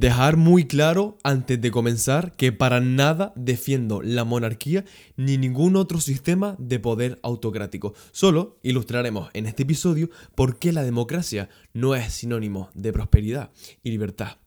Dejar muy claro antes de comenzar que para nada defiendo la monarquía ni ningún otro sistema de poder autocrático. Solo ilustraremos en este episodio por qué la democracia no es sinónimo de prosperidad y libertad.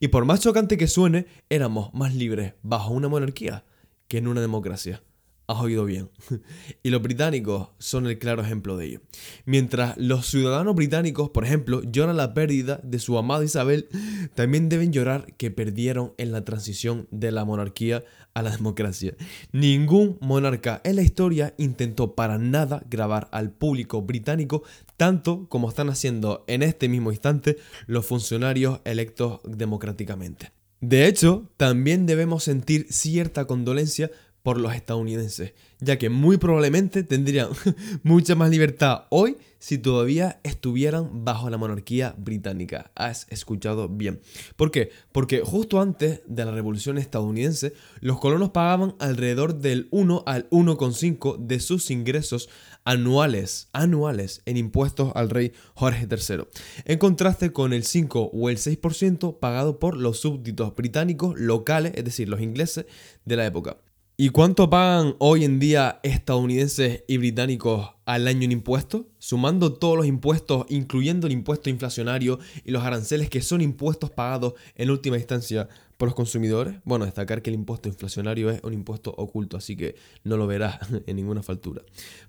Y por más chocante que suene, éramos más libres bajo una monarquía que en una democracia. Has oído bien. y los británicos son el claro ejemplo de ello. Mientras los ciudadanos británicos, por ejemplo, lloran la pérdida de su amada Isabel, también deben llorar que perdieron en la transición de la monarquía a la democracia. Ningún monarca en la historia intentó para nada grabar al público británico tanto como están haciendo en este mismo instante los funcionarios electos democráticamente. De hecho, también debemos sentir cierta condolencia por los estadounidenses, ya que muy probablemente tendrían mucha más libertad hoy si todavía estuvieran bajo la monarquía británica. Has escuchado bien. ¿Por qué? Porque justo antes de la revolución estadounidense, los colonos pagaban alrededor del 1 al 1,5 de sus ingresos anuales, anuales en impuestos al rey Jorge III, en contraste con el 5 o el 6% pagado por los súbditos británicos locales, es decir, los ingleses de la época. ¿Y cuánto pagan hoy en día estadounidenses y británicos al año en impuestos? Sumando todos los impuestos, incluyendo el impuesto inflacionario y los aranceles que son impuestos pagados en última instancia por los consumidores. Bueno, destacar que el impuesto inflacionario es un impuesto oculto, así que no lo verás en ninguna factura.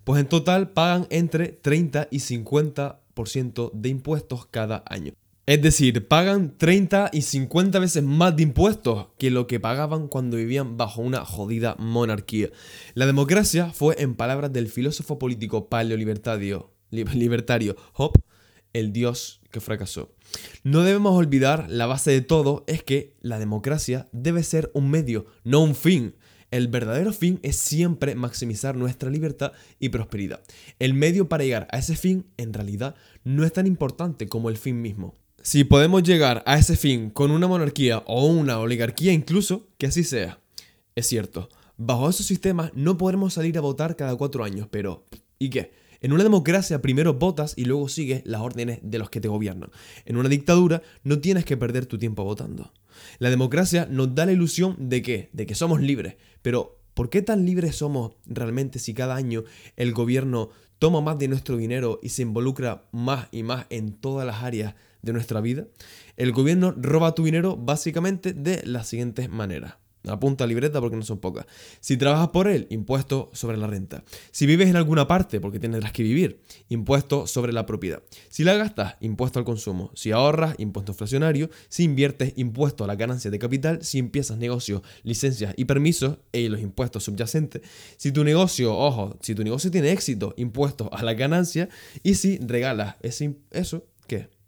Pues en total pagan entre 30 y 50% de impuestos cada año. Es decir, pagan 30 y 50 veces más de impuestos que lo que pagaban cuando vivían bajo una jodida monarquía. La democracia fue, en palabras del filósofo político paleolibertario libertario Hope, el dios que fracasó. No debemos olvidar, la base de todo es que la democracia debe ser un medio, no un fin. El verdadero fin es siempre maximizar nuestra libertad y prosperidad. El medio para llegar a ese fin, en realidad, no es tan importante como el fin mismo. Si podemos llegar a ese fin con una monarquía o una oligarquía incluso, que así sea. Es cierto, bajo esos sistemas no podremos salir a votar cada cuatro años, pero ¿y qué? En una democracia primero votas y luego sigues las órdenes de los que te gobiernan. En una dictadura no tienes que perder tu tiempo votando. La democracia nos da la ilusión de que, de que somos libres, pero ¿por qué tan libres somos realmente si cada año el gobierno toma más de nuestro dinero y se involucra más y más en todas las áreas de nuestra vida, el gobierno roba tu dinero básicamente de las siguientes maneras. Apunta libreta porque no son pocas. Si trabajas por él, impuesto sobre la renta. Si vives en alguna parte, porque tendrás que vivir, impuesto sobre la propiedad. Si la gastas, impuesto al consumo. Si ahorras, impuesto inflacionario. Si inviertes, impuesto a la ganancia de capital. Si empiezas negocios, licencias y permisos, y los impuestos subyacentes. Si tu negocio, ojo, si tu negocio tiene éxito, impuesto a la ganancia. Y si regalas ese, eso,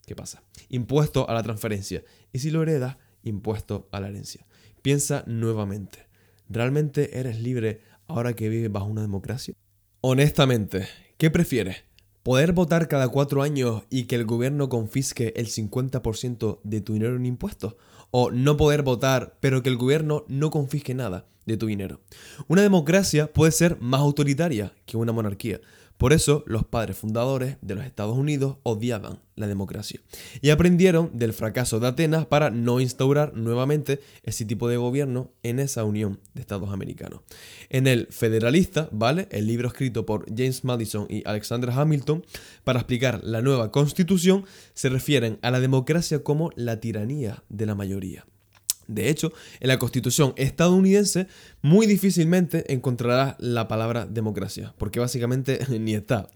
¿qué? ¿Qué pasa? Impuesto a la transferencia. Y si lo heredas, impuesto a la herencia. Piensa nuevamente. ¿Realmente eres libre ahora que vives bajo una democracia? Honestamente, ¿qué prefieres? ¿Poder votar cada cuatro años y que el gobierno confisque el 50% de tu dinero en impuestos? ¿O no poder votar pero que el gobierno no confisque nada de tu dinero? Una democracia puede ser más autoritaria que una monarquía. Por eso los padres fundadores de los Estados Unidos odiaban la democracia y aprendieron del fracaso de Atenas para no instaurar nuevamente ese tipo de gobierno en esa unión de Estados americanos. En el Federalista, ¿vale? El libro escrito por James Madison y Alexander Hamilton para explicar la nueva constitución, se refieren a la democracia como la tiranía de la mayoría. De hecho, en la constitución estadounidense muy difícilmente encontrarás la palabra democracia, porque básicamente ni está.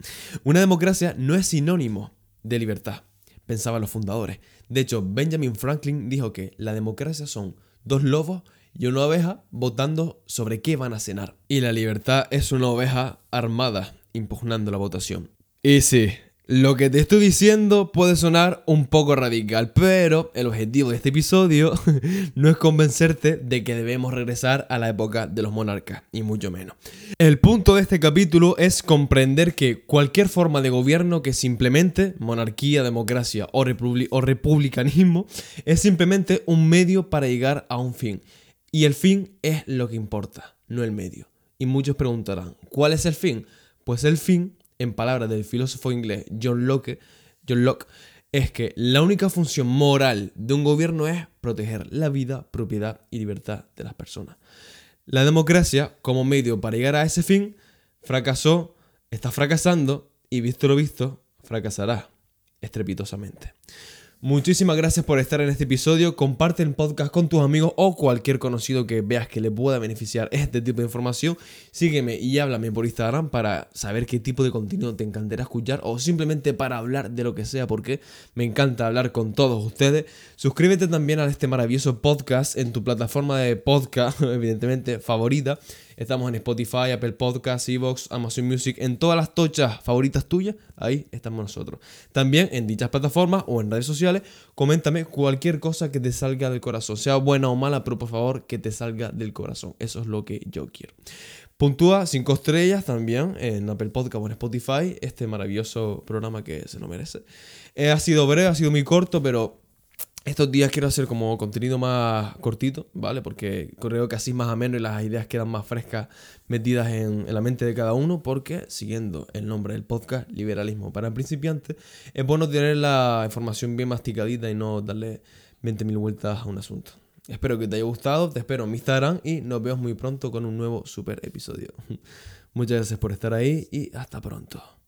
Una democracia no es sinónimo de libertad, pensaban los fundadores. De hecho, Benjamin Franklin dijo que la democracia son dos lobos y una oveja votando sobre qué van a cenar. Y la libertad es una oveja armada impugnando la votación. Y sí, lo que te estoy diciendo puede sonar un poco radical, pero el objetivo de este episodio no es convencerte de que debemos regresar a la época de los monarcas, y mucho menos. El punto de este capítulo es comprender que cualquier forma de gobierno que simplemente, monarquía, democracia o, republicanismo, es simplemente un medio para llegar a un fin. Y el fin es lo que importa, no el medio. Y muchos preguntarán, ¿cuál es el fin? Pues el fin en palabras del filósofo inglés John Locke, John Locke es que la única función moral de un gobierno es proteger la vida, propiedad y libertad de las personas. La democracia, como medio para llegar a ese fin, fracasó, está fracasando y visto lo visto, fracasará estrepitosamente. Muchísimas gracias por estar en este episodio. Comparte el podcast con tus amigos o cualquier conocido que veas que le pueda beneficiar este tipo de información. Sígueme y háblame por Instagram para saber qué tipo de contenido te encantará escuchar o simplemente para hablar de lo que sea porque me encanta hablar con todos ustedes. Suscríbete también a este maravilloso podcast en tu plataforma de podcast, evidentemente favorita. Estamos en Spotify, Apple Podcasts, Evox, Amazon Music, en todas las tochas favoritas tuyas, ahí estamos nosotros. También en dichas plataformas o en redes sociales, coméntame cualquier cosa que te salga del corazón, sea buena o mala, pero por favor que te salga del corazón. Eso es lo que yo quiero. Puntúa 5 estrellas también en Apple Podcast o en Spotify, este maravilloso programa que se lo merece. Eh, ha sido breve, ha sido muy corto, pero estos días quiero hacer como contenido más cortito, ¿vale? Porque creo que así más ameno y las ideas quedan más frescas metidas en, la mente de cada uno, porque siguiendo el nombre del podcast, Liberalismo para principiantes, es bueno tener la información bien masticadita y no darle 20.000 vueltas a un asunto. Espero que te haya gustado, te espero en mi Instagram y nos vemos muy pronto con un nuevo super episodio. Muchas gracias por estar ahí y hasta pronto.